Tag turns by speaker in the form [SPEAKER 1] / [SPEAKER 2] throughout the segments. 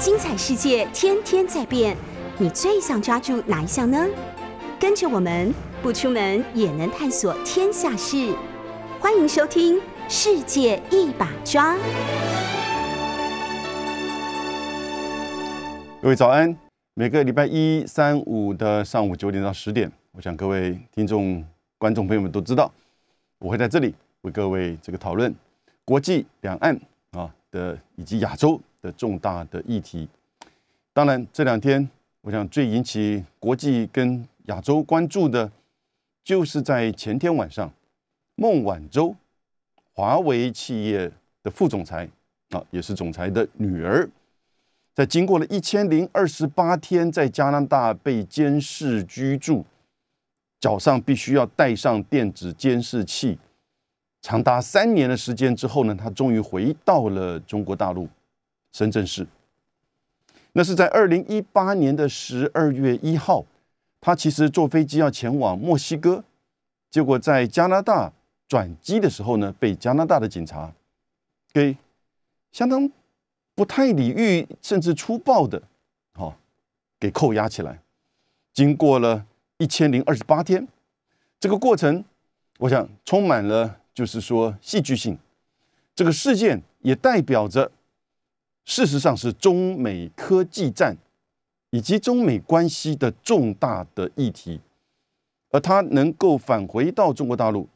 [SPEAKER 1] 精彩世界天天在变，你最想抓住哪一项呢？跟着我们不出门也能探索天下事，欢迎收听《世界一把抓》。
[SPEAKER 2] 各位早安！每个礼拜一、三、五的上午九点到十点，我想各位听众、观众朋友们都知道，我会在这里为各位这个讨论国际两岸啊的以及亚洲的重大的议题。当然，这两天我想最引起国际跟亚洲关注的，就是在前天晚上，孟晚舟，华为企业的副总裁啊，也是总裁的女儿。在经过了一千零二十八天在加拿大被监视居住，脚上必须要带上电子监视器，长达三年的时间之后呢，他终于回到了中国大陆深圳市。那是在二零一八年的十二月一号，他其实坐飞机要前往墨西哥，结果在加拿大转机的时候呢，被加拿大的警察给相当。不太礼遇，甚至粗暴的，好，给扣押起来。经过了一千零二十八天，这个过程，我想充满了就是说戏剧性。这个事件也代表着，事实上是中美科技战以及中美关系的重大的议题，而他能够返回到中国大陆，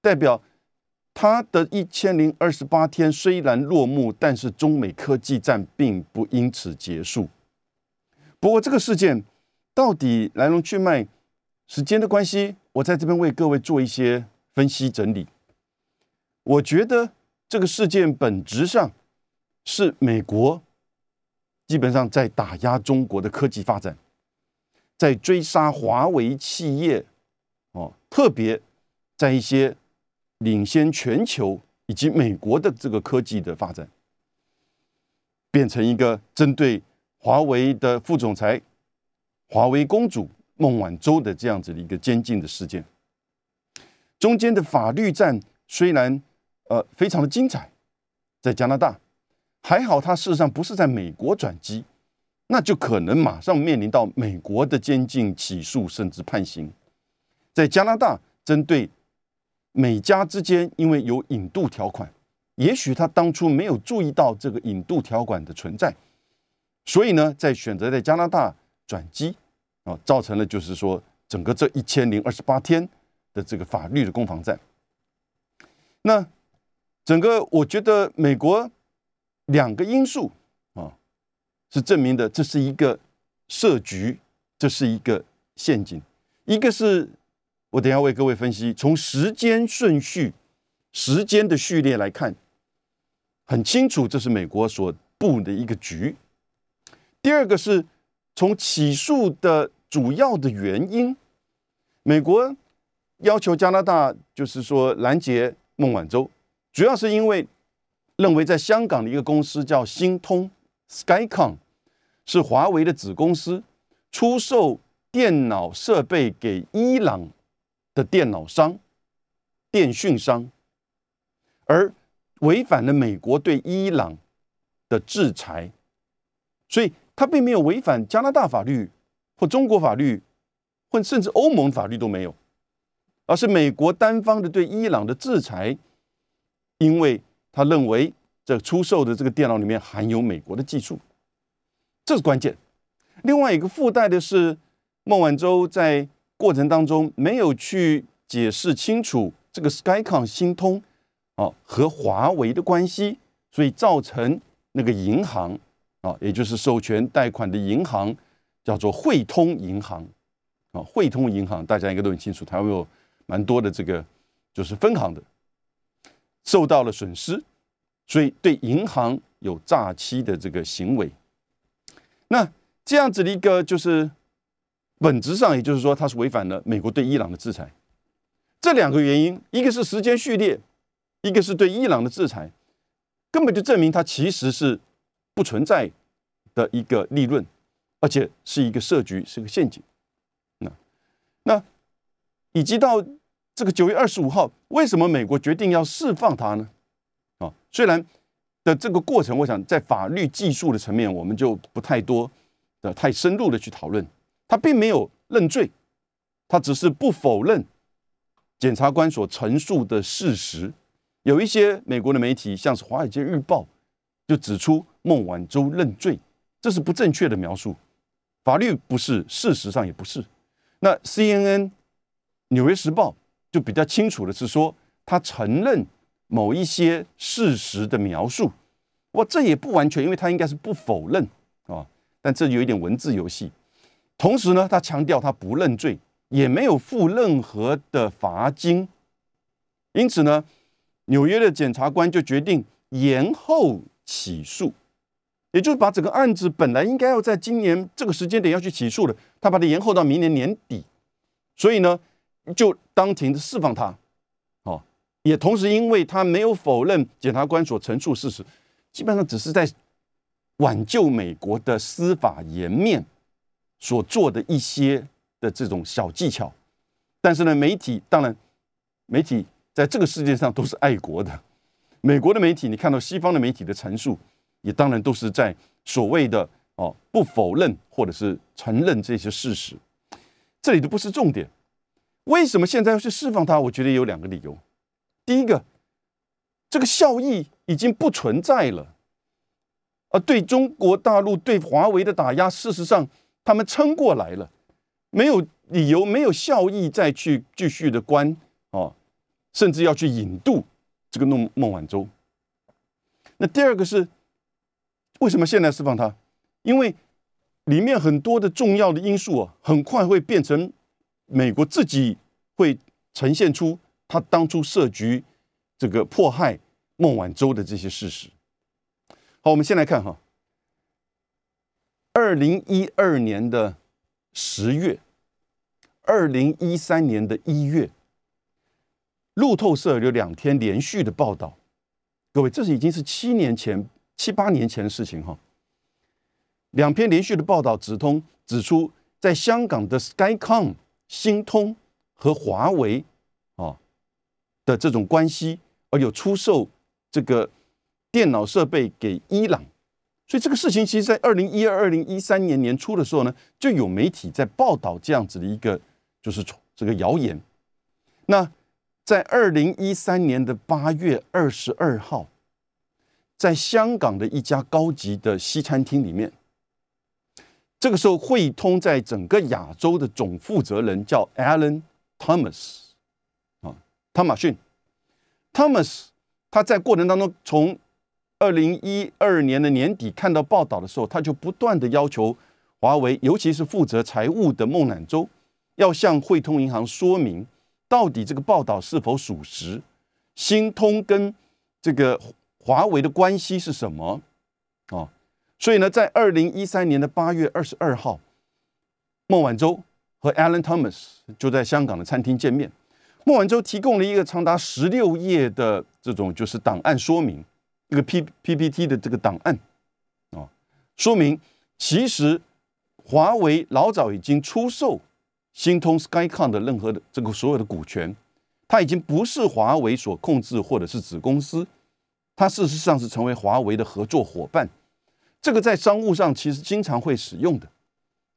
[SPEAKER 2] 代表。他的一千零二十八天虽然落幕，但是中美科技战并不因此结束。不过，这个事件到底来龙去脉、时间的关系，我在这边为各位做一些分析整理。我觉得这个事件本质上是美国基本上在打压中国的科技发展，在追杀华为企业哦，特别在一些。领先全球以及美国的这个科技的发展，变成一个针对华为的副总裁、华为公主孟晚舟的这样子的一个监禁的事件。中间的法律战虽然呃非常的精彩，在加拿大还好，他事实上不是在美国转机，那就可能马上面临到美国的监禁、起诉甚至判刑。在加拿大针对。美加之间因为有引渡条款，也许他当初没有注意到这个引渡条款的存在，所以呢，在选择在加拿大转机啊，造成了就是说整个这一千零二十八天的这个法律的攻防战。那整个我觉得美国两个因素啊，是证明的这是一个设局，这是一个陷阱，一个是。我等下为各位分析，从时间顺序、时间的序列来看，很清楚这是美国所布的一个局。第二个是从起诉的主要的原因，美国要求加拿大就是说拦截孟晚舟，主要是因为认为在香港的一个公司叫星通 （Skycom） 是华为的子公司，出售电脑设备给伊朗。的电脑商、电讯商，而违反了美国对伊朗的制裁，所以他并没有违反加拿大法律或中国法律，或甚至欧盟法律都没有，而是美国单方的对伊朗的制裁，因为他认为这出售的这个电脑里面含有美国的技术，这是关键。另外一个附带的是，孟晚舟在。过程当中没有去解释清楚这个 Skycom 星通啊和华为的关系，所以造成那个银行啊，也就是授权贷款的银行叫做汇通银行啊，汇通银行大家应该都很清楚，它有蛮多的这个就是分行的，受到了损失，所以对银行有诈欺的这个行为。那这样子的一个就是。本质上，也就是说，它是违反了美国对伊朗的制裁。这两个原因，一个是时间序列，一个是对伊朗的制裁，根本就证明它其实是不存在的一个利润，而且是一个设局，是个陷阱。那那以及到这个九月二十五号，为什么美国决定要释放他呢？啊，虽然的这个过程，我想在法律技术的层面，我们就不太多的太深入的去讨论。他并没有认罪，他只是不否认检察官所陈述的事实。有一些美国的媒体，像是《华尔街日报》，就指出孟晚舟认罪，这是不正确的描述。法律不是，事实上也不是。那 CNN《纽约时报》就比较清楚的是说，他承认。某一些事实的描述，哇，这也不完全，因为他应该是不否认啊，但这有一点文字游戏。同时呢，他强调他不认罪，也没有付任何的罚金。因此呢，纽约的检察官就决定延后起诉，也就是把整个案子本来应该要在今年这个时间点要去起诉的，他把它延后到明年年底。所以呢，就当庭释放他。哦也同时，因为他没有否认检察官所陈述事实，基本上只是在挽救美国的司法颜面所做的一些的这种小技巧。但是呢，媒体当然，媒体在这个世界上都是爱国的。美国的媒体，你看到西方的媒体的陈述，也当然都是在所谓的哦不否认或者是承认这些事实。这里都不是重点。为什么现在要去释放他？我觉得有两个理由。第一个，这个效益已经不存在了，而对中国大陆对华为的打压，事实上他们撑过来了，没有理由，没有效益再去继续的关哦，甚至要去引渡这个孟孟晚舟。那第二个是为什么现在释放他？因为里面很多的重要的因素啊，很快会变成美国自己会呈现出。他当初设局，这个迫害孟晚舟的这些事实。好，我们先来看哈，二零一二年的十月，二零一三年的一月，路透社有两天连续的报道，各位，这是已经是七年前、七八年前的事情哈。两篇连续的报道指通指出，在香港的 Skycom、星通和华为啊。的这种关系，而有出售这个电脑设备给伊朗，所以这个事情其实，在二零一二、二零一三年年初的时候呢，就有媒体在报道这样子的一个就是这个谣言。那在二零一三年的八月二十二号，在香港的一家高级的西餐厅里面，这个时候汇通在整个亚洲的总负责人叫 Alan Thomas 啊。汤马逊，Thomas，他在过程当中，从二零一二年的年底看到报道的时候，他就不断的要求华为，尤其是负责财务的孟晚舟，要向汇通银行说明到底这个报道是否属实，新通跟这个华为的关系是什么啊？所以呢，在二零一三年的八月二十二号，孟晚舟和 Alan Thomas 就在香港的餐厅见面。孟晚舟提供了一个长达十六页的这种就是档案说明，一个 P PPT 的这个档案啊，说明其实华为老早已经出售星通 Skycom 的任何的这个所有的股权，它已经不是华为所控制或者是子公司，它事实上是成为华为的合作伙伴。这个在商务上其实经常会使用的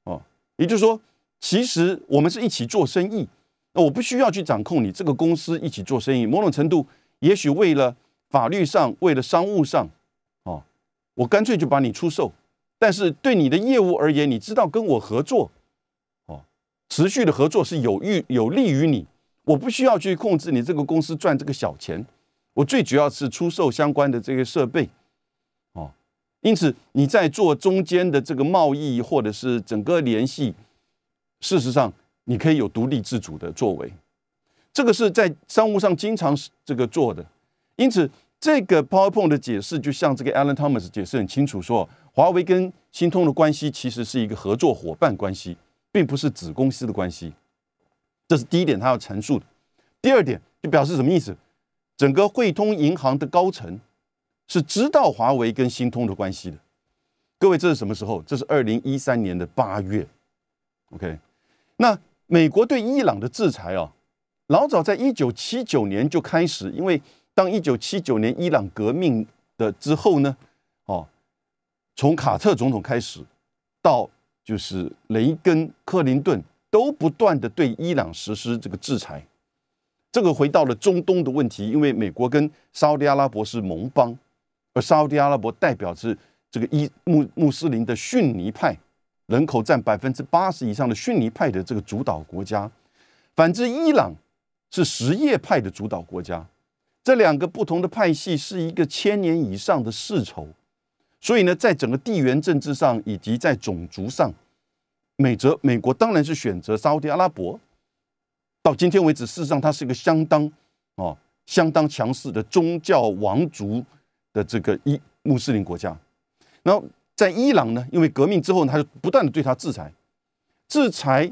[SPEAKER 2] 哦，也就是说，其实我们是一起做生意。那我不需要去掌控你这个公司一起做生意，某种程度，也许为了法律上，为了商务上，哦，我干脆就把你出售。但是对你的业务而言，你知道跟我合作，哦，持续的合作是有益有利于你。我不需要去控制你这个公司赚这个小钱，我最主要是出售相关的这个设备，因此你在做中间的这个贸易或者是整个联系，事实上。你可以有独立自主的作为，这个是在商务上经常这个做的。因此，这个 PowerPoint 的解释，就像这个 Alan Thomas 解释很清楚，说华为跟新通的关系其实是一个合作伙伴关系，并不是子公司的关系。这是第一点，他要阐述的。第二点就表示什么意思？整个汇通银行的高层是知道华为跟新通的关系的。各位，这是什么时候？这是二零一三年的八月。OK，那。美国对伊朗的制裁啊，老早在一九七九年就开始，因为当一九七九年伊朗革命的之后呢，哦，从卡特总统开始，到就是雷根、克林顿都不断的对伊朗实施这个制裁。这个回到了中东的问题，因为美国跟沙特阿拉伯是盟邦，而沙特阿拉伯代表是这个伊穆穆斯林的逊尼派，人口占百分之八十以上的逊尼派的这个主导国家。反之，伊朗是什叶派的主导国家。这两个不同的派系是一个千年以上的世仇，所以呢，在整个地缘政治上以及在种族上，美则美国当然是选择沙特阿拉伯。到今天为止，事实上它是一个相当哦相当强势的宗教王族的这个伊穆斯林国家。然后在伊朗呢，因为革命之后，他就不断的对他制裁，制裁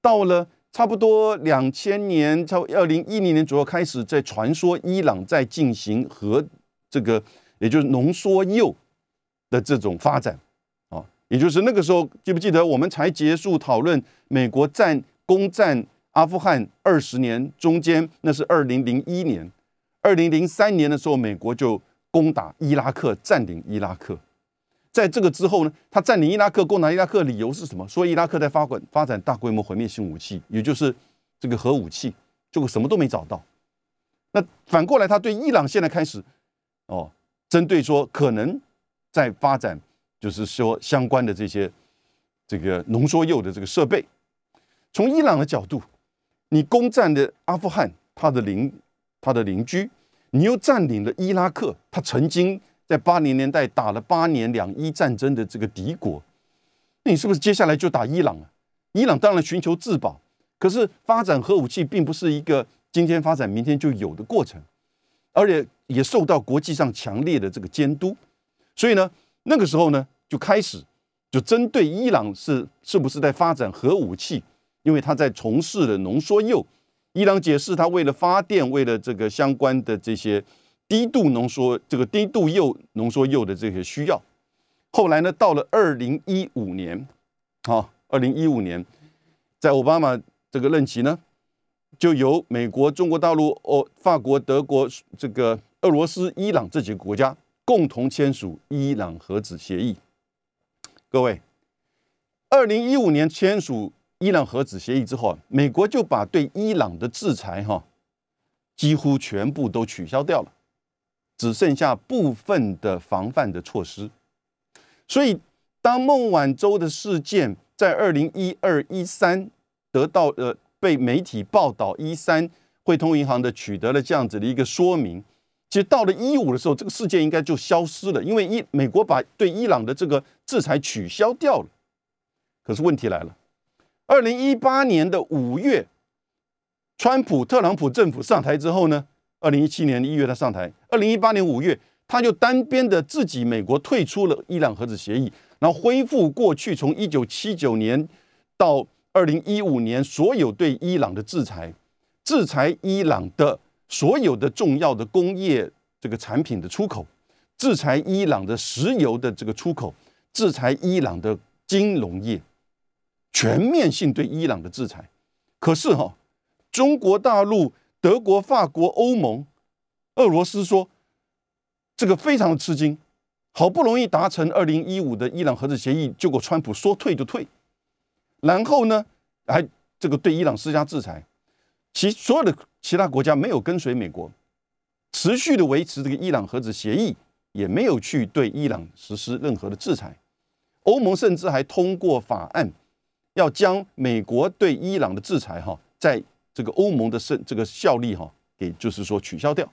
[SPEAKER 2] 到了差不多两千年，超二零一零年左右开始，在传说伊朗在进行核这个，也就是浓缩铀的这种发展啊，也就是那个时候，记不记得我们才结束讨论美国战攻占。阿富汗二十年中间，那是二零零一年，二零零三年的时候，美国就攻打伊拉克，占领伊拉克。在这个之后呢，他占领伊拉克、攻打伊拉克，理由是什么？说伊拉克在发展发展大规模毁灭性武器，也就是这个核武器，结果什么都没找到。那反过来，他对伊朗现在开始哦，针对说可能在发展，就是说相关的这些这个浓缩铀的这个设备，从伊朗的角度。你攻占的阿富汗，他的邻他的邻居，你又占领了伊拉克，他曾经在八零年代打了八年两伊战争的这个敌国，那你是不是接下来就打伊朗啊？伊朗当然寻求自保，可是发展核武器并不是一个今天发展明天就有的过程，而且也受到国际上强烈的这个监督，所以呢，那个时候呢就开始就针对伊朗是是不是在发展核武器。因为他在从事的浓缩铀，伊朗解释他为了发电，为了这个相关的这些低度浓缩这个低度铀浓缩铀的这些需要。后来呢，到了二零一五年，好，二零一五年，在奥巴马这个任期呢，就由美国、中国大陆、哦，法国、德国、这个俄罗斯、伊朗这几个国家共同签署伊朗核子协议。各位，二零一五年签署。伊朗核子协议之后，美国就把对伊朗的制裁哈几乎全部都取消掉了，只剩下部分的防范的措施。所以，当孟晚舟的事件在二零一二一三得到呃被媒体报道，一三汇通银行的取得了这样子的一个说明，其实到了一五的时候，这个事件应该就消失了，因为伊美国把对伊朗的这个制裁取消掉了。可是问题来了。二零一八年的五月，川普特朗普政府上台之后呢，二零一七年一月他上台，二零一八年五月他就单边的自己美国退出了伊朗核子协议，然后恢复过去从一九七九年到二零一五年所有对伊朗的制裁，制裁伊朗的所有的重要的工业这个产品的出口，制裁伊朗的石油的这个出口，制裁伊朗的金融业。全面性对伊朗的制裁，可是哈，中国大陆、德国、法国、欧盟、俄罗斯说这个非常的吃惊，好不容易达成二零一五的伊朗核子协议，结果川普说退就退，然后呢，还这个对伊朗施加制裁，其所有的其他国家没有跟随美国，持续的维持这个伊朗核子协议，也没有去对伊朗实施任何的制裁，欧盟甚至还通过法案。要将美国对伊朗的制裁，哈，在这个欧盟的胜这个效力，哈，给就是说取消掉。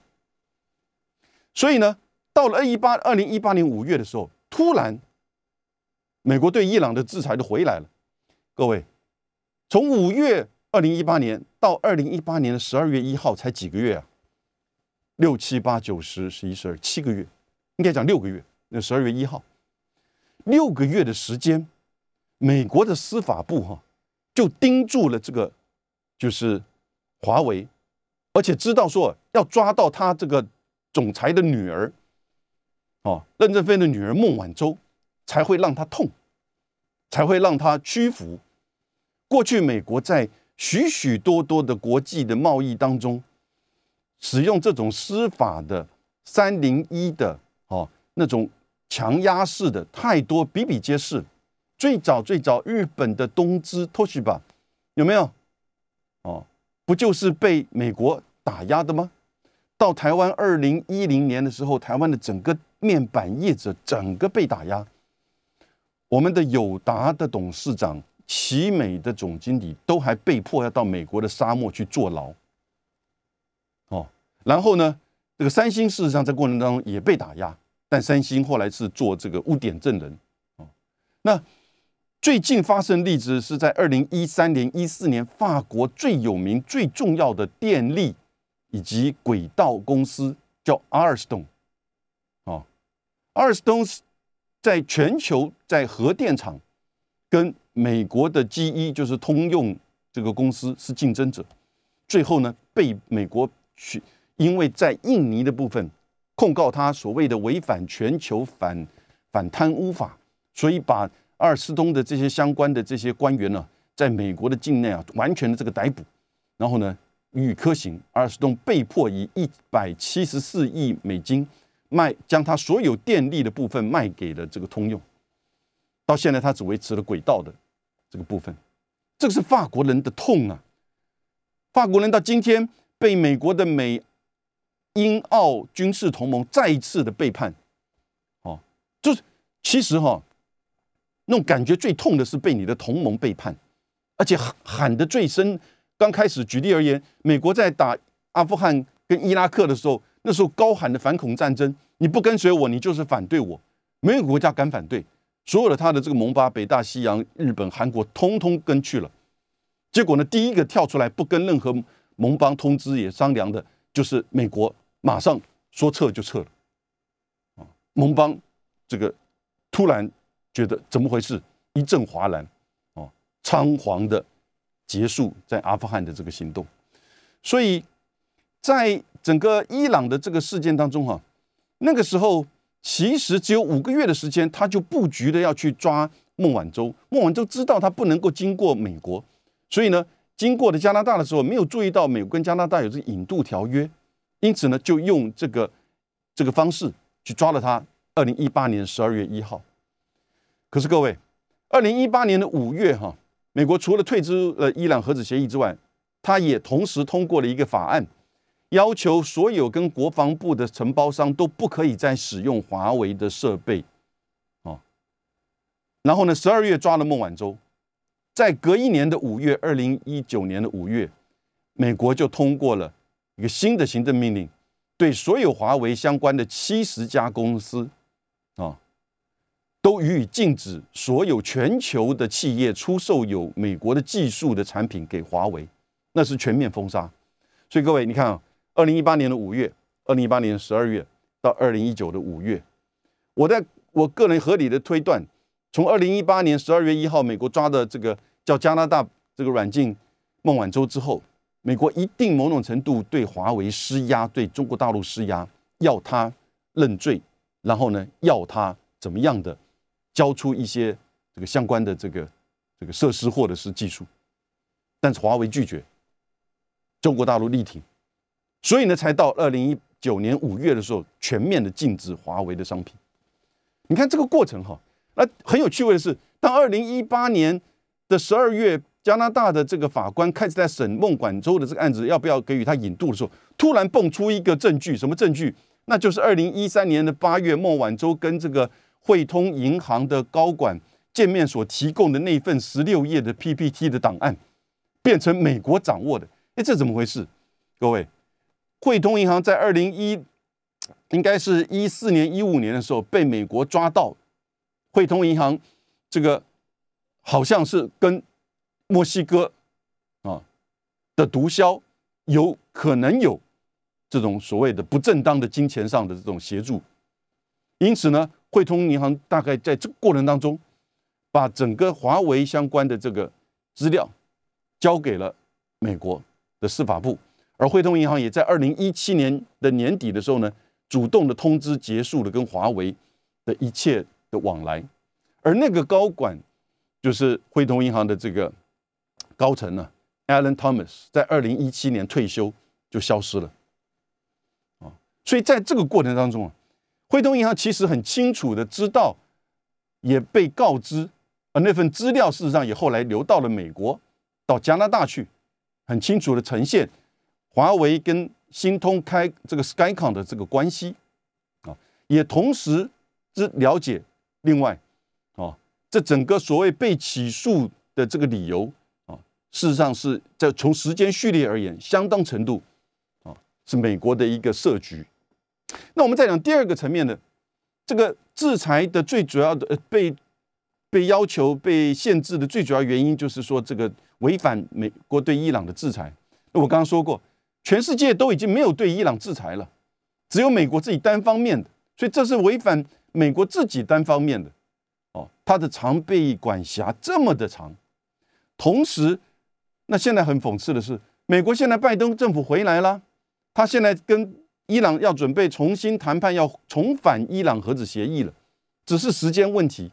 [SPEAKER 2] 所以呢，到了二一八二零一八年五月的时候，突然，美国对伊朗的制裁就回来了。各位，从五月二零一八年到二零一八年的十二月一号，才几个月啊？六七八九十十一十二七个月，应该讲六个月。那十二月一号，六个月的时间。美国的司法部哈就盯住了这个，就是华为，而且知道说要抓到他这个总裁的女儿，哦，任正非的女儿孟晚舟，才会让他痛，才会让他屈服。过去美国在许许多多的国际的贸易当中，使用这种司法的三零一的哦，那种强压式的太多，比比皆是。最早最早，日本的东芝 Toshiba 有没有？哦，不就是被美国打压的吗？到台湾二零一零年的时候，台湾的整个面板业者整个被打压，我们的友达的董事长、奇美的总经理都还被迫要到美国的沙漠去坐牢。哦，然后呢，这个三星事实上在过程当中也被打压，但三星后来是做这个污点证人。哦，那。最近发生例子是在二零一三年、一四年，法国最有名、最重要的电力以及轨道公司叫阿尔斯通，啊，阿尔斯通在全球在核电厂跟美国的 GE 就是通用这个公司是竞争者，最后呢被美国去，因为在印尼的部分控告他所谓的违反全球反反贪污法，所以把。阿尔斯通的这些相关的这些官员呢，在美国的境内啊，完全的这个逮捕，然后呢予科刑。阿尔斯通被迫以一百七十四亿美金卖，将他所有电力的部分卖给了这个通用。到现在，他只维持了轨道的这个部分。这个是法国人的痛啊！法国人到今天被美国的美英澳军事同盟再一次的背叛。哦，就是其实哈。那种感觉最痛的是被你的同盟背叛，而且喊喊的最深。刚开始举例而言，美国在打阿富汗跟伊拉克的时候，那时候高喊的反恐战争，你不跟随我，你就是反对我，没有国家敢反对。所有的他的这个盟邦，北大西洋、日本、韩国，通通跟去了。结果呢，第一个跳出来不跟任何盟邦通知也商量的，就是美国，马上说撤就撤了。啊，盟邦这个突然。觉得怎么回事？一阵哗然，哦，仓皇的结束在阿富汗的这个行动。所以，在整个伊朗的这个事件当中，哈，那个时候其实只有五个月的时间，他就布局的要去抓孟晚舟。孟晚舟知道他不能够经过美国，所以呢，经过的加拿大的时候，没有注意到美国跟加拿大有这引渡条约，因此呢，就用这个这个方式去抓了他。二零一八年十二月一号。可是各位，二零一八年的五月，哈，美国除了退出了伊朗核子协议之外，他也同时通过了一个法案，要求所有跟国防部的承包商都不可以再使用华为的设备，哦。然后呢，十二月抓了孟晚舟，在隔一年的五月，二零一九年的五月，美国就通过了一个新的行政命令，对所有华为相关的七十家公司，都予以禁止，所有全球的企业出售有美国的技术的产品给华为，那是全面封杀。所以各位，你看啊，二零一八年的五月，二零一八年十二月到二零一九的五月，我在我个人合理的推断，从二零一八年十二月一号美国抓的这个叫加拿大这个软禁孟晚舟之后，美国一定某种程度对华为施压，对中国大陆施压，要他认罪，然后呢，要他怎么样的？交出一些这个相关的这个这个设施或者是技术，但是华为拒绝，中国大陆力挺，所以呢，才到二零一九年五月的时候，全面的禁止华为的商品。你看这个过程哈，那很有趣味的是，当二零一八年的十二月，加拿大的这个法官开始在审孟晚舟的这个案子，要不要给予他引渡的时候，突然蹦出一个证据，什么证据？那就是二零一三年的八月，孟晚舟跟这个。汇通银行的高管见面所提供的那份十六页的 PPT 的档案，变成美国掌握的。哎，这怎么回事？各位，汇通银行在二零一，应该是一四年、一五年的时候被美国抓到。汇通银行这个好像是跟墨西哥啊的毒枭有可能有这种所谓的不正当的金钱上的这种协助，因此呢。汇通银行大概在这个过程当中，把整个华为相关的这个资料交给了美国的司法部，而汇通银行也在二零一七年的年底的时候呢，主动的通知结束了跟华为的一切的往来，而那个高管就是汇通银行的这个高层呢，Alan Thomas，在二零一七年退休就消失了，啊，所以在这个过程当中啊。汇通银行其实很清楚的知道，也被告知，而那份资料事实上也后来流到了美国，到加拿大去，很清楚的呈现华为跟新通开这个 Skycon 的这个关系啊，也同时之了解另外啊，这整个所谓被起诉的这个理由啊，事实上是在从时间序列而言，相当程度啊是美国的一个设局。那我们再讲第二个层面的，这个制裁的最主要的呃被被要求被限制的最主要原因，就是说这个违反美国对伊朗的制裁。那我刚刚说过，全世界都已经没有对伊朗制裁了，只有美国自己单方面的，所以这是违反美国自己单方面的。哦，它的常备管辖这么的长，同时，那现在很讽刺的是，美国现在拜登政府回来了，他现在跟。伊朗要准备重新谈判，要重返伊朗核子协议了，只是时间问题。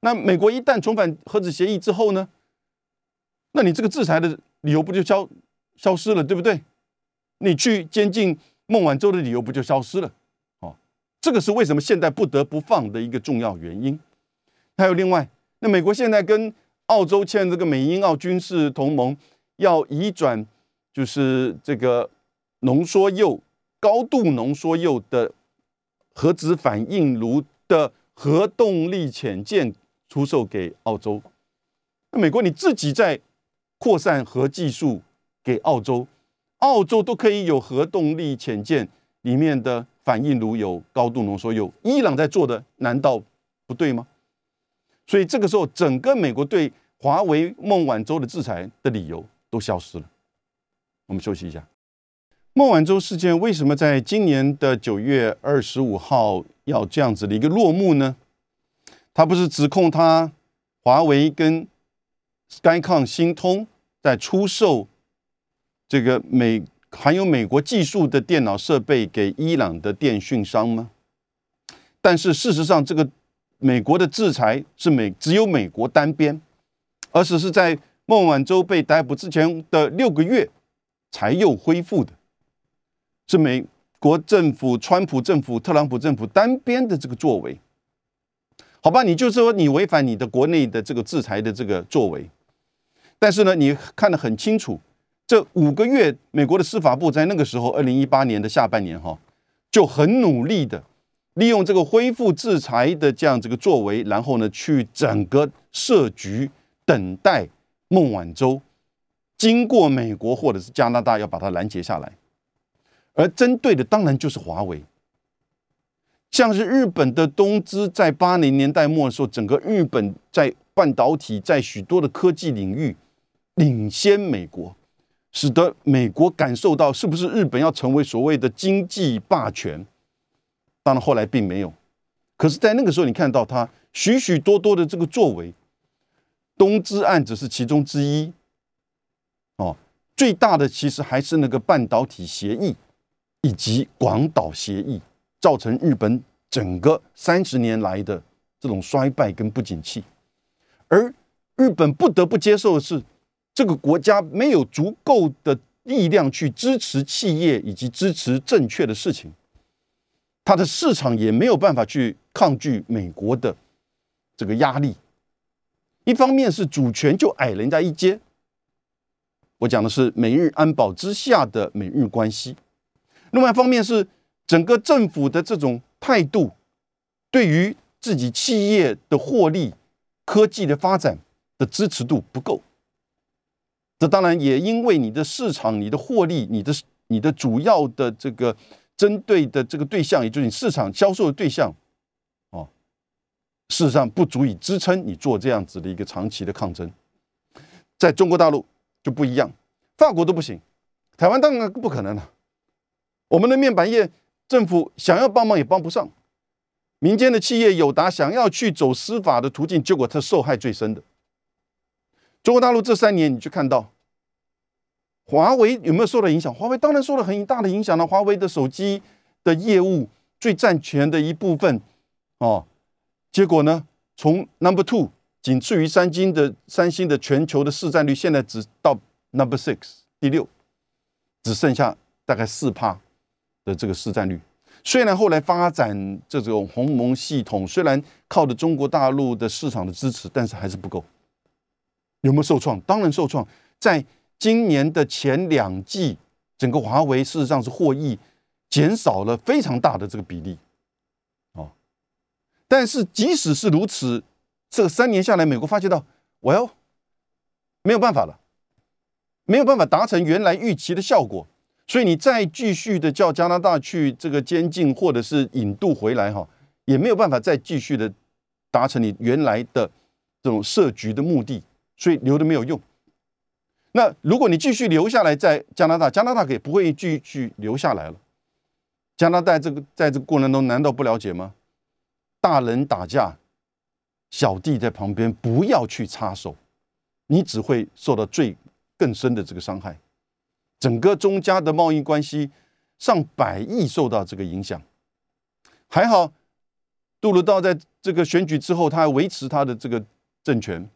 [SPEAKER 2] 那美国一旦重返核子协议之后呢？那你这个制裁的理由不就消消失了，对不对？你去监禁孟晚舟的理由不就消失了？哦，这个是为什么现在不得不放的一个重要原因。还有另外，那美国现在跟澳洲签这个美英澳军事同盟，要移转就是这个浓缩铀。高度浓缩铀的核子反应炉的核动力潜舰出售给澳洲，那美国你自己在扩散核技术给澳洲，澳洲都可以有核动力潜舰里面的反应炉有高度浓缩铀，伊朗在做的难道不对吗？所以这个时候，整个美国对华为、孟晚舟的制裁的理由都消失了。我们休息一下。孟晚舟事件为什么在今年的九月二十五号要这样子的一个落幕呢？他不是指控他华为跟 Skycom 新通在出售这个美含有美国技术的电脑设备给伊朗的电讯商吗？但是事实上，这个美国的制裁是美只有美国单边，而只是在孟晚舟被逮捕之前的六个月才又恢复的。是美国政府、川普政府、特朗普政府单边的这个作为，好吧？你就说你违反你的国内的这个制裁的这个作为，但是呢，你看得很清楚，这五个月，美国的司法部在那个时候，二零一八年的下半年哈，就很努力的利用这个恢复制裁的这样这个作为，然后呢，去整个设局，等待孟晚舟经过美国或者是加拿大要把它拦截下来。而针对的当然就是华为，像是日本的东芝，在八零年代末的时候，整个日本在半导体在许多的科技领域领先美国，使得美国感受到是不是日本要成为所谓的经济霸权。当然后来并没有，可是，在那个时候，你看到他许许多多的这个作为，东芝案只是其中之一，哦，最大的其实还是那个半导体协议。以及广岛协议造成日本整个三十年来的这种衰败跟不景气，而日本不得不接受的是，这个国家没有足够的力量去支持企业以及支持正确的事情，它的市场也没有办法去抗拒美国的这个压力。一方面是主权就矮人家一阶，我讲的是美日安保之下的美日关系。另外一方面是整个政府的这种态度，对于自己企业的获利、科技的发展的支持度不够。这当然也因为你的市场、你的获利、你的你的主要的这个针对的这个对象，也就是你市场销售的对象，哦，事实上不足以支撑你做这样子的一个长期的抗争。在中国大陆就不一样，法国都不行，台湾当然不可能了。我们的面板业政府想要帮忙也帮不上，民间的企业友达想要去走司法的途径，结果他受害最深的。中国大陆这三年，你去看到华为有没有受到影响？华为当然受了很大的影响了。华为的手机的业务最占全的一部分哦，结果呢，从 number two 仅次于三星的三星的全球的市占率，现在只到 number six 第六，只剩下大概四帕。的这个市占率，虽然后来发展这种鸿蒙系统，虽然靠着中国大陆的市场的支持，但是还是不够。有没有受创？当然受创。在今年的前两季，整个华为事实上是获益减少了非常大的这个比例。哦，但是即使是如此，这三年下来，美国发觉到，我要没有办法了，没有办法达成原来预期的效果。所以你再继续的叫加拿大去这个监禁或者是引渡回来哈，也没有办法再继续的达成你原来的这种设局的目的，所以留的没有用。那如果你继续留下来在加拿大，加拿大也不会继续留下来了。加拿大这个在这个过程中难道不了解吗？大人打架，小弟在旁边不要去插手，你只会受到最更深的这个伤害。整个中加的贸易关系上百亿受到这个影响，还好杜鲁道在这个选举之后，他还维持他的这个政权，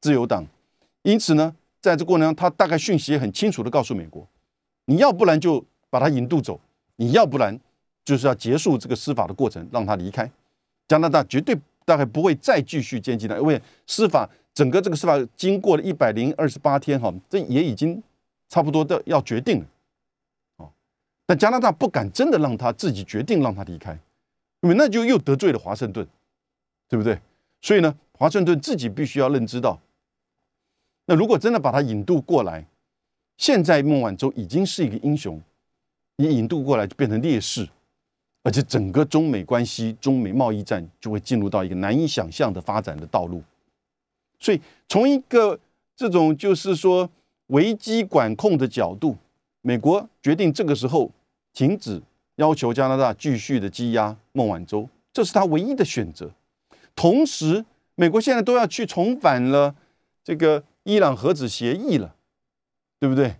[SPEAKER 2] 自由党。因此呢，在这过程中，他大概讯息也很清楚的告诉美国：你要不然就把他引渡走，你要不然就是要结束这个司法的过程，让他离开加拿大，绝对大概不会再继续监禁他，因为司法整个这个司法经过了一百零二十八天，哈，这也已经。差不多的要决定了，哦，但加拿大不敢真的让他自己决定让他离开，因为那就又得罪了华盛顿，对不对？所以呢，华盛顿自己必须要认知到，那如果真的把他引渡过来，现在孟晚舟已经是一个英雄，你引渡过来就变成烈士，而且整个中美关系、中美贸易战就会进入到一个难以想象的发展的道路。所以从一个这种就是说。危机管控的角度，美国决定这个时候停止要求加拿大继续的羁押孟晚舟，这是他唯一的选择。同时，美国现在都要去重返了这个伊朗核子协议了，对不对？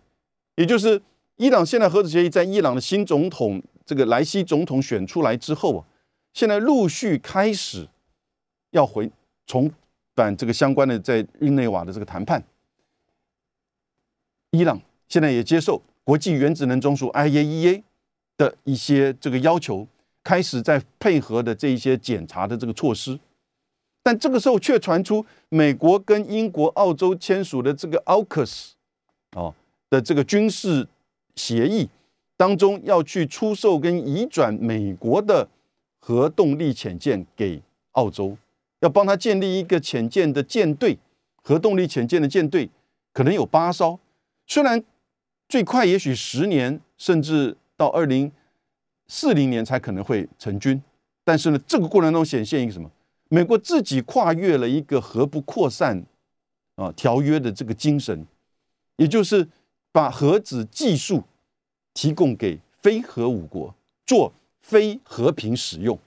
[SPEAKER 2] 也就是伊朗现在核子协议在伊朗的新总统这个莱西总统选出来之后啊，现在陆续开始要回重返这个相关的在日内瓦的这个谈判。伊朗现在也接受国际原子能总署 IAEA 的一些这个要求，开始在配合的这一些检查的这个措施，但这个时候却传出美国跟英国、澳洲签署的这个 AUKUS 哦的这个军事协议当中，要去出售跟移转美国的核动力潜舰给澳洲，要帮他建立一个潜舰的舰队，核动力潜舰的舰队可能有八艘。虽然最快也许十年，甚至到二零四零年才可能会成军，但是呢，这个过程中显现一个什么？美国自己跨越了一个核不扩散啊条约的这个精神，也就是把核子技术提供给非核武国做非和平使用。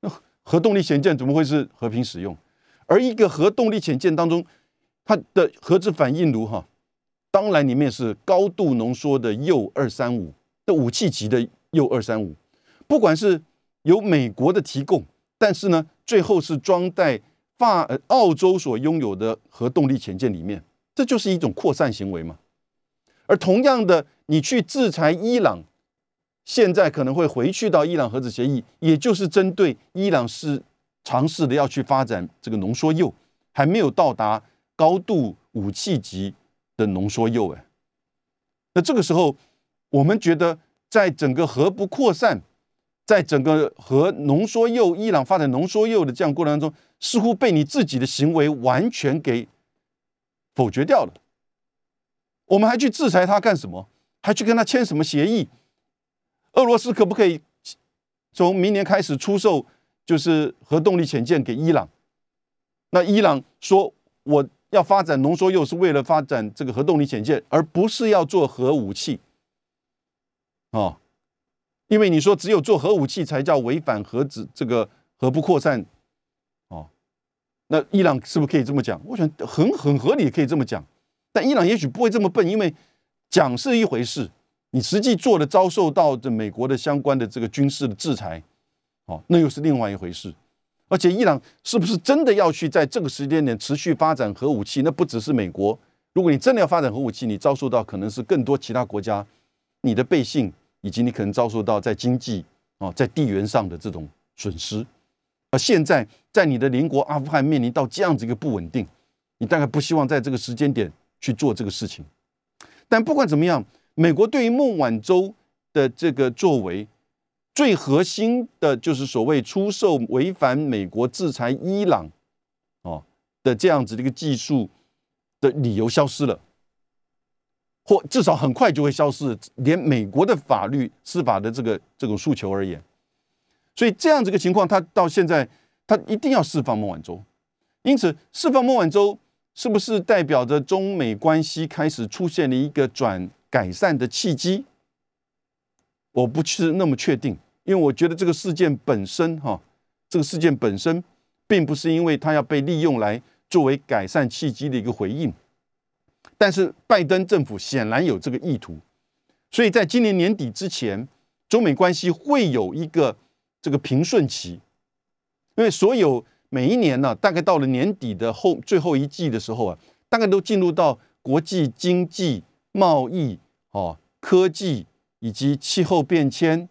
[SPEAKER 2] 那核动力潜舰怎么会是和平使用？而一个核动力潜舰当中，它的核子反应炉哈。当然，里面是高度浓缩的铀二三五的武器级的铀二三五，不管是由美国的提供，但是呢，最后是装在法呃澳洲所拥有的核动力潜舰里面，这就是一种扩散行为嘛。而同样的，你去制裁伊朗，现在可能会回去到伊朗核子协议，也就是针对伊朗是尝试的要去发展这个浓缩铀，还没有到达高度武器级。的浓缩铀，哎，那这个时候，我们觉得，在整个核不扩散，在整个核浓缩铀，伊朗发展浓缩铀的这样过程当中，似乎被你自己的行为完全给否决掉了。我们还去制裁他干什么？还去跟他签什么协议？俄罗斯可不可以从明年开始出售就是核动力潜舰给伊朗？那伊朗说，我。要发展浓缩铀是为了发展这个核动力潜舰，而不是要做核武器，哦，因为你说只有做核武器才叫违反核子这个核不扩散，哦，那伊朗是不是可以这么讲？我想很很合理，可以这么讲。但伊朗也许不会这么笨，因为讲是一回事，你实际做的遭受到这美国的相关的这个军事的制裁，哦，那又是另外一回事。而且伊朗是不是真的要去在这个时间点持续发展核武器？那不只是美国。如果你真的要发展核武器，你遭受到可能是更多其他国家，你的背信，以及你可能遭受到在经济哦，在地缘上的这种损失。而现在在你的邻国阿富汗面临到这样子一个不稳定，你大概不希望在这个时间点去做这个事情。但不管怎么样，美国对于孟晚舟的这个作为，最核心的就是所谓出售违反美国制裁伊朗哦的这样子的一个技术的理由消失了，或至少很快就会消失。连美国的法律司法的这个这种诉求而言。所以这样子个情况，他到现在他一定要释放孟晚舟，因此释放孟晚舟是不是代表着中美关系开始出现了一个转改善的契机？我不是那么确定，因为我觉得这个事件本身哈，这个事件本身并不是因为它要被利用来作为改善契机的一个回应，但是拜登政府显然有这个意图，所以在今年年底之前，中美关系会有一个。这个平顺期，因为所有每一年呢，大概到了年底的后最后一季的时候啊，大概都进入到国际经济、贸易、哦科技以及气候变迁，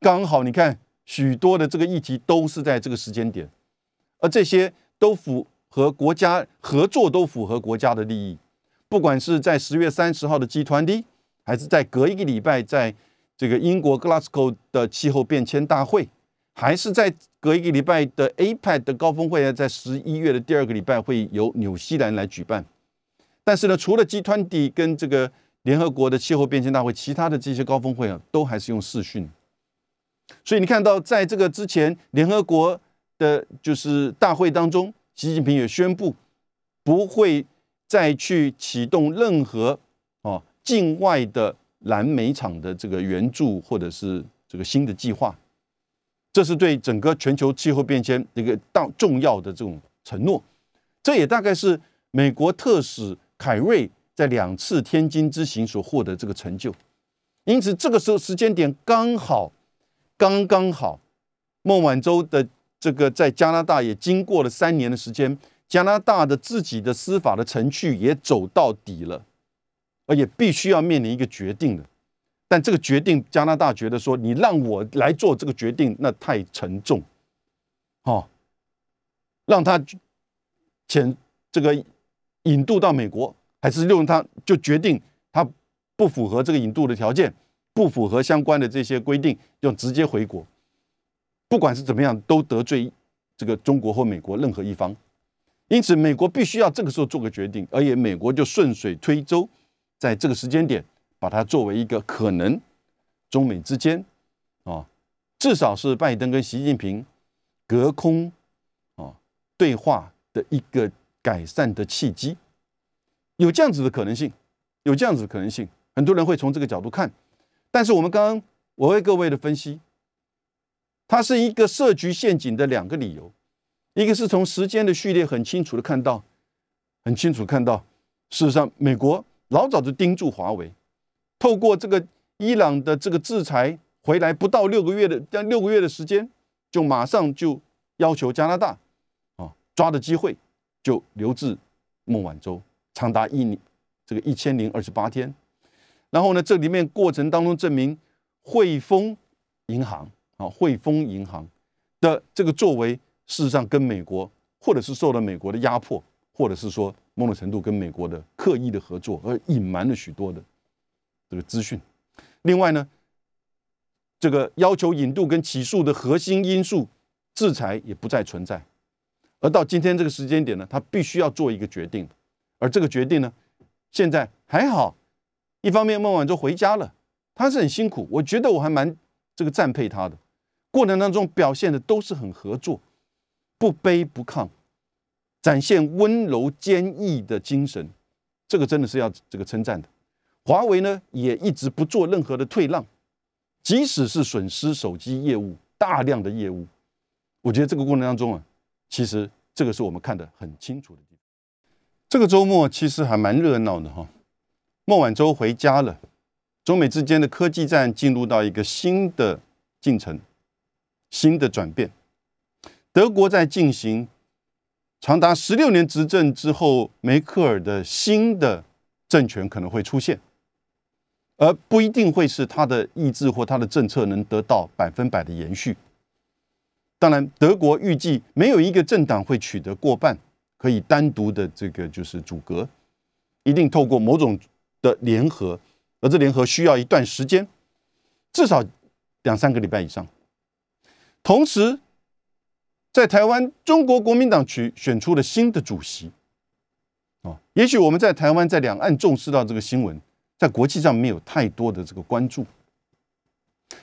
[SPEAKER 2] 刚好你看许多的这个议题都是在这个时间点，而这些都符合国家合作，都符合国家的利益。不管是在十月三十号的集团 D，还是在隔一个礼拜在这个英国 Glasgow 的气候变迁大会。还是在隔一个礼拜的 APEC 的高峰会呢，在十一月的第二个礼拜会由纽西兰来举办。但是呢，除了集团底跟这个联合国的气候变迁大会，其他的这些高峰会啊，都还是用视讯。所以你看到，在这个之前，联合国的就是大会当中，习近平也宣布不会再去启动任何哦境外的燃煤厂的这个援助或者是这个新的计划。这是对整个全球气候变迁一个大重要的这种承诺，这也大概是美国特使凯瑞在两次天津之行所获得这个成就。因此，这个时候时间点刚好，刚刚好，孟晚舟的这个在加拿大也经过了三年的时间，加拿大的自己的司法的程序也走到底了，而也必须要面临一个决定了。但这个决定，加拿大觉得说，你让我来做这个决定，那太沉重，哦，让他遣这个引渡到美国，还是用他就决定他不符合这个引渡的条件，不符合相关的这些规定，就直接回国。不管是怎么样，都得罪这个中国或美国任何一方，因此美国必须要这个时候做个决定，而且美国就顺水推舟，在这个时间点。把它作为一个可能中美之间啊，至少是拜登跟习近平隔空啊对话的一个改善的契机，有这样子的可能性，有这样子的可能性，很多人会从这个角度看。但是我们刚刚我为各位的分析，它是一个设局陷阱的两个理由，一个是从时间的序列很清楚的看到，很清楚看到，事实上美国老早就盯住华为。透过这个伊朗的这个制裁回来不到六个月的，将六个月的时间，就马上就要求加拿大啊抓的机会就留置孟晚舟长达一年这个一千零二十八天，然后呢这里面过程当中证明汇丰银行啊汇丰银行的这个作为事实上跟美国或者是受到美国的压迫，或者是说某种程度跟美国的刻意的合作而隐瞒了许多的。这个资讯，另外呢，这个要求引渡跟起诉的核心因素制裁也不再存在，而到今天这个时间点呢，他必须要做一个决定，而这个决定呢，现在还好，一方面孟晚舟回家了，他是很辛苦，我觉得我还蛮这个赞佩他的，过程当中表现的都是很合作，不卑不亢，展现温柔坚毅的精神，这个真的是要这个称赞的。华为呢也一直不做任何的退让，即使是损失手机业务大量的业务，我觉得这个过程当中啊，其实这个是我们看得很清楚的。这个周末其实还蛮热闹的哈，孟晚舟回家了，中美之间的科技战进入到一个新的进程，新的转变。德国在进行长达十六年执政之后，梅克尔的新的政权可能会出现。而不一定会是他的意志或他的政策能得到百分百的延续。当然，德国预计没有一个政党会取得过半，可以单独的这个就是阻隔，一定透过某种的联合，而这联合需要一段时间，至少两三个礼拜以上。同时，在台湾，中国国民党区选出了新的主席。哦，也许我们在台湾在两岸重视到这个新闻，在国际上没有太多的这个关注，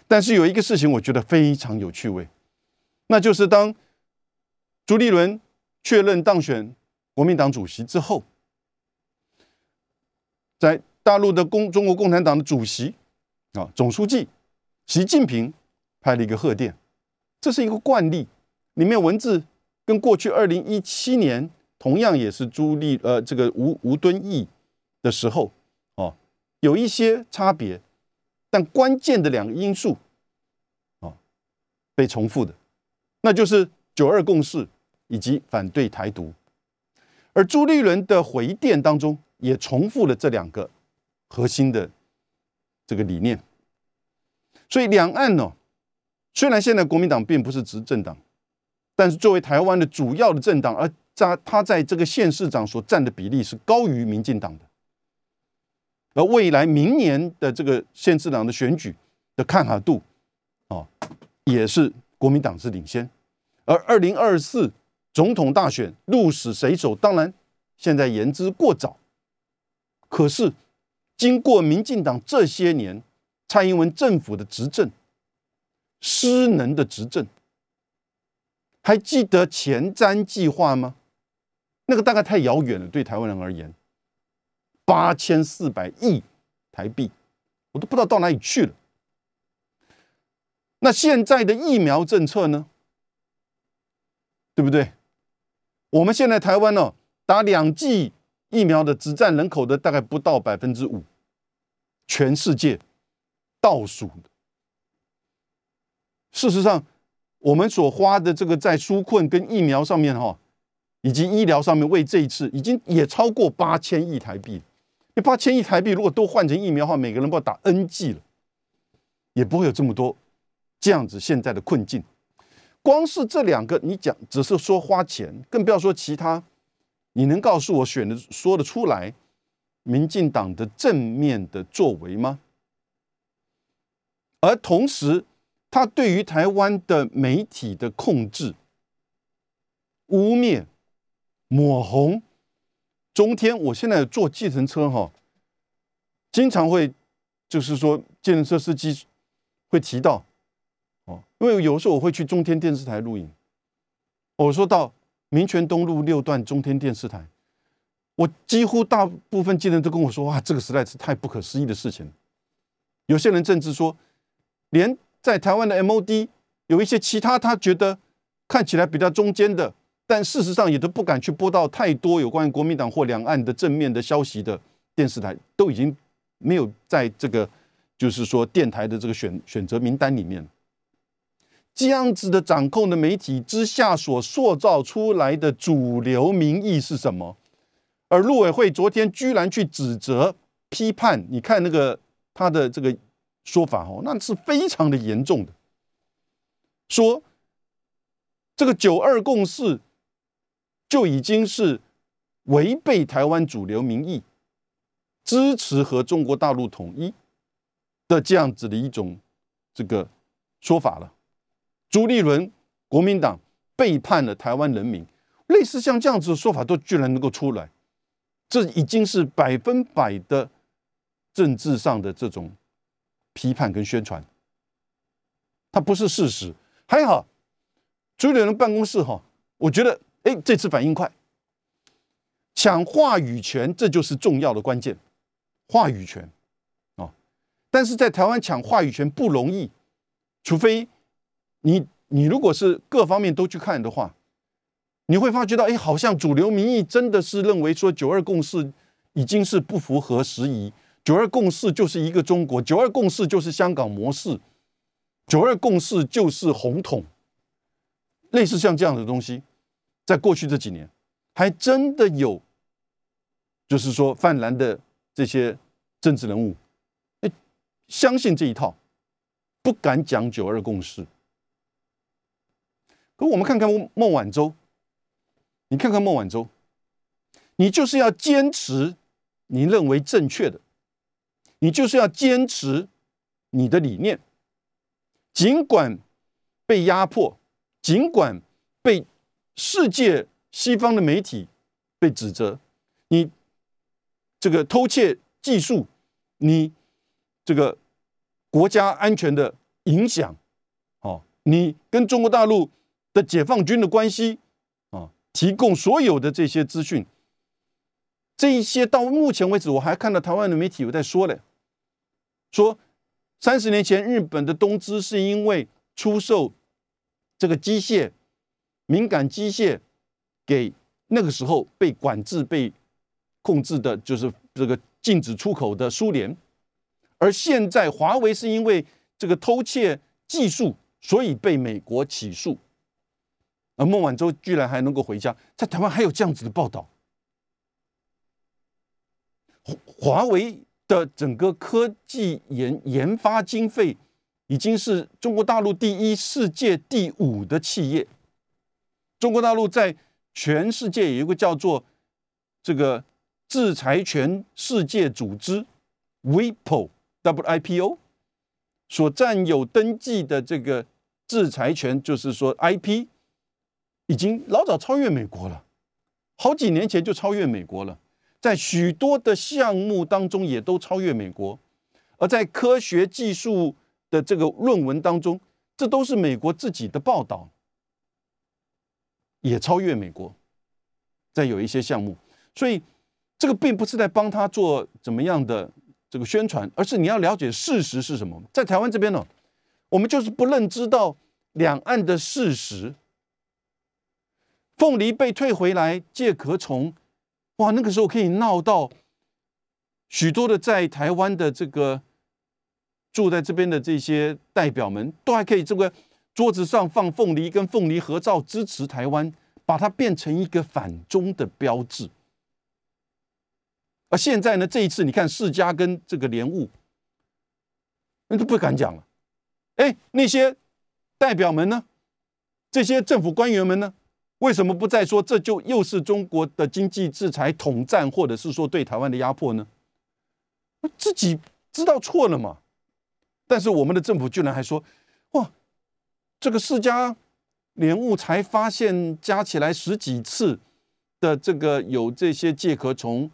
[SPEAKER 2] 但是有一个事情，我觉得非常有趣味。那就是当朱立伦确认当选国民党主席之后，在大陆的共中国共产党的主席啊总书记习近平拍了一个贺电，这是一个惯例，里面文字跟过去二零一七年同样也是朱立呃这个吴吴敦义的时候哦有一些差别，但关键的两个因素啊被重复的。那就是九二共识以及反对台独，而朱立伦的回电当中也重复了这两个核心的这个理念。所以两岸呢，虽然现在国民党并不是执政党，但是作为台湾的主要的政党，而在他在这个县市长所占的比例是高于民进党的，而未来明年的这个县市长的选举的看好度，哦，也是。国民党是领先，而二零二四总统大选鹿死谁手？当然，现在言之过早。可是，经过民进党这些年蔡英文政府的执政，失能的执政，还记得前瞻计划吗？那个大概太遥远了，对台湾人而言，八千四百亿台币，我都不知道到哪里去了。那现在的疫苗政策呢？对不对？我们现在台湾呢，打两剂疫苗的只占人口的大概不到百分之五，全世界倒数的。事实上，我们所花的这个在纾困跟疫苗上面哈，以及医疗上面，为这一次已经也超过八千亿台币。那八千亿台币如果都换成疫苗的话，每个人不要打 N 剂了，也不会有这么多。这样子现在的困境，光是这两个，你讲只是说花钱，更不要说其他。你能告诉我选的说得出来，民进党的正面的作为吗？而同时，他对于台湾的媒体的控制、污蔑、抹红，中天，我现在坐计程车哈，经常会就是说，计程车司机会提到。哦，因为有时候我会去中天电视台录影，我说到民权东路六段中天电视台，我几乎大部分记者都跟我说：“哇，这个实在是太不可思议的事情。”有些人甚至说，连在台湾的 MOD 有一些其他他觉得看起来比较中间的，但事实上也都不敢去播到太多有关于国民党或两岸的正面的消息的电视台，都已经没有在这个就是说电台的这个选选择名单里面。这样子的掌控的媒体之下所塑造出来的主流民意是什么？而陆委会昨天居然去指责、批判，你看那个他的这个说法哦，那是非常的严重的，说这个九二共识就已经是违背台湾主流民意，支持和中国大陆统一的这样子的一种这个说法了。朱立伦，国民党背叛了台湾人民，类似像这样子的说法都居然能够出来，这已经是百分百的政治上的这种批判跟宣传，它不是事实。还好，朱立伦办公室哈，我觉得哎，这次反应快，抢话语权，这就是重要的关键，话语权哦。但是在台湾抢话语权不容易，除非。你你如果是各方面都去看的话，你会发觉到，哎，好像主流民意真的是认为说九二共识已经是不符合时宜，九二共识就是一个中国，九二共识就是香港模式，九二共识就是红统，类似像这样的东西，在过去这几年还真的有，就是说泛蓝的这些政治人物，哎，相信这一套，不敢讲九二共识。可我们看看孟晚舟，你看看孟晚舟，你就是要坚持你认为正确的，你就是要坚持你的理念，尽管被压迫，尽管被世界西方的媒体被指责，你这个偷窃技术，你这个国家安全的影响，哦，你跟中国大陆。的解放军的关系啊，提供所有的这些资讯，这一些到目前为止，我还看到台湾的媒体有在说嘞，说三十年前日本的东芝是因为出售这个机械敏感机械给那个时候被管制、被控制的，就是这个禁止出口的苏联，而现在华为是因为这个偷窃技术，所以被美国起诉。而孟晚舟居然还能够回家，在台湾还有这样子的报道。华为的整个科技研研发经费已经是中国大陆第一、世界第五的企业。中国大陆在全世界有一个叫做这个制裁权世界组织 （WIPO）（WIPO） 所占有登记的这个制裁权，就是说 IP。已经老早超越美国了，好几年前就超越美国了，在许多的项目当中也都超越美国，而在科学技术的这个论文当中，这都是美国自己的报道，也超越美国，在有一些项目，所以这个并不是在帮他做怎么样的这个宣传，而是你要了解事实是什么。在台湾这边呢，我们就是不认知到两岸的事实。凤梨被退回来，介壳虫，哇，那个时候可以闹到许多的在台湾的这个住在这边的这些代表们，都还可以这个桌子上放凤梨跟凤梨合照，支持台湾，把它变成一个反中的标志。而现在呢，这一次你看世家跟这个莲雾，那都不敢讲了。哎，那些代表们呢？这些政府官员们呢？为什么不再说这就又是中国的经济制裁、统战，或者是说对台湾的压迫呢？自己知道错了嘛？但是我们的政府居然还说：“哇，这个世家莲雾才发现加起来十几次的这个有这些介壳虫，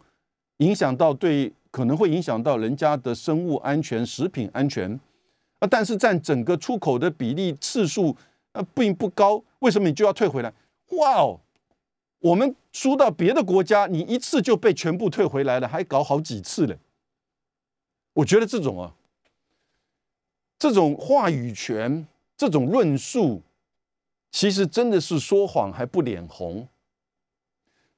[SPEAKER 2] 影响到对可能会影响到人家的生物安全、食品安全啊！但是占整个出口的比例次数呃并不高，为什么你就要退回来？”哇哦，我们输到别的国家，你一次就被全部退回来了，还搞好几次了。我觉得这种啊，这种话语权，这种论述，其实真的是说谎还不脸红。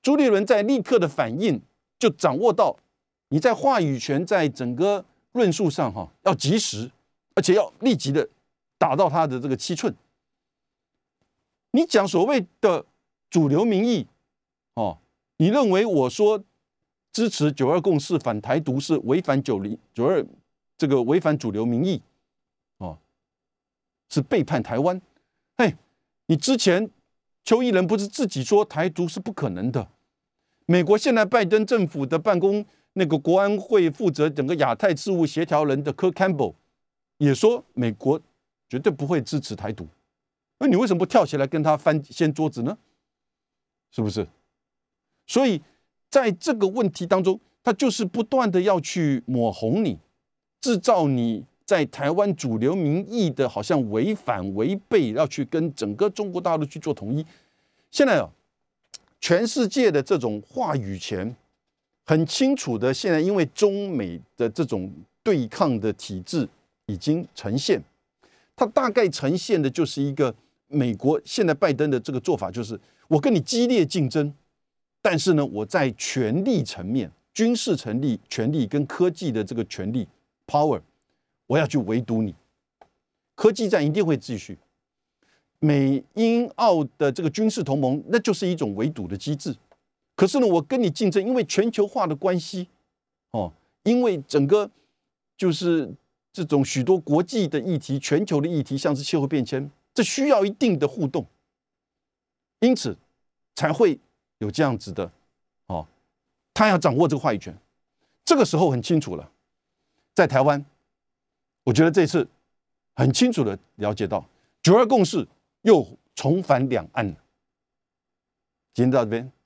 [SPEAKER 2] 朱立伦在立刻的反应，就掌握到你在话语权在整个论述上哈，要及时，而且要立即的打到他的这个七寸。你讲所谓的主流民意，哦，你认为我说支持九二共识、反台独是违反九零九二这个违反主流民意，哦，是背叛台湾？嘿，你之前邱毅人不是自己说台独是不可能的？美国现在拜登政府的办公那个国安会负责整个亚太事务协调人的科 Campbell 也说，美国绝对不会支持台独。那你为什么不跳起来跟他翻掀桌子呢？是不是？所以在这个问题当中，他就是不断的要去抹红你，制造你在台湾主流民意的好像违反违背，要去跟整个中国大陆去做统一。现在啊，全世界的这种话语权很清楚的，现在因为中美的这种对抗的体制已经呈现，它大概呈现的就是一个。美国现在拜登的这个做法就是，我跟你激烈竞争，但是呢，我在权力层面、军事成立权力跟科技的这个权力 power，我要去围堵你。科技战一定会继续。美英澳的这个军事同盟，那就是一种围堵的机制。可是呢，我跟你竞争，因为全球化的关系，哦，因为整个就是这种许多国际的议题、全球的议题，像是气候变迁，这需要一定的互动，因此才会有这样子的哦，他要掌握这个话语权。这个时候很清楚了，在台湾，我觉得这次很清楚的了解到九二共识又重返两岸了。今天到这边。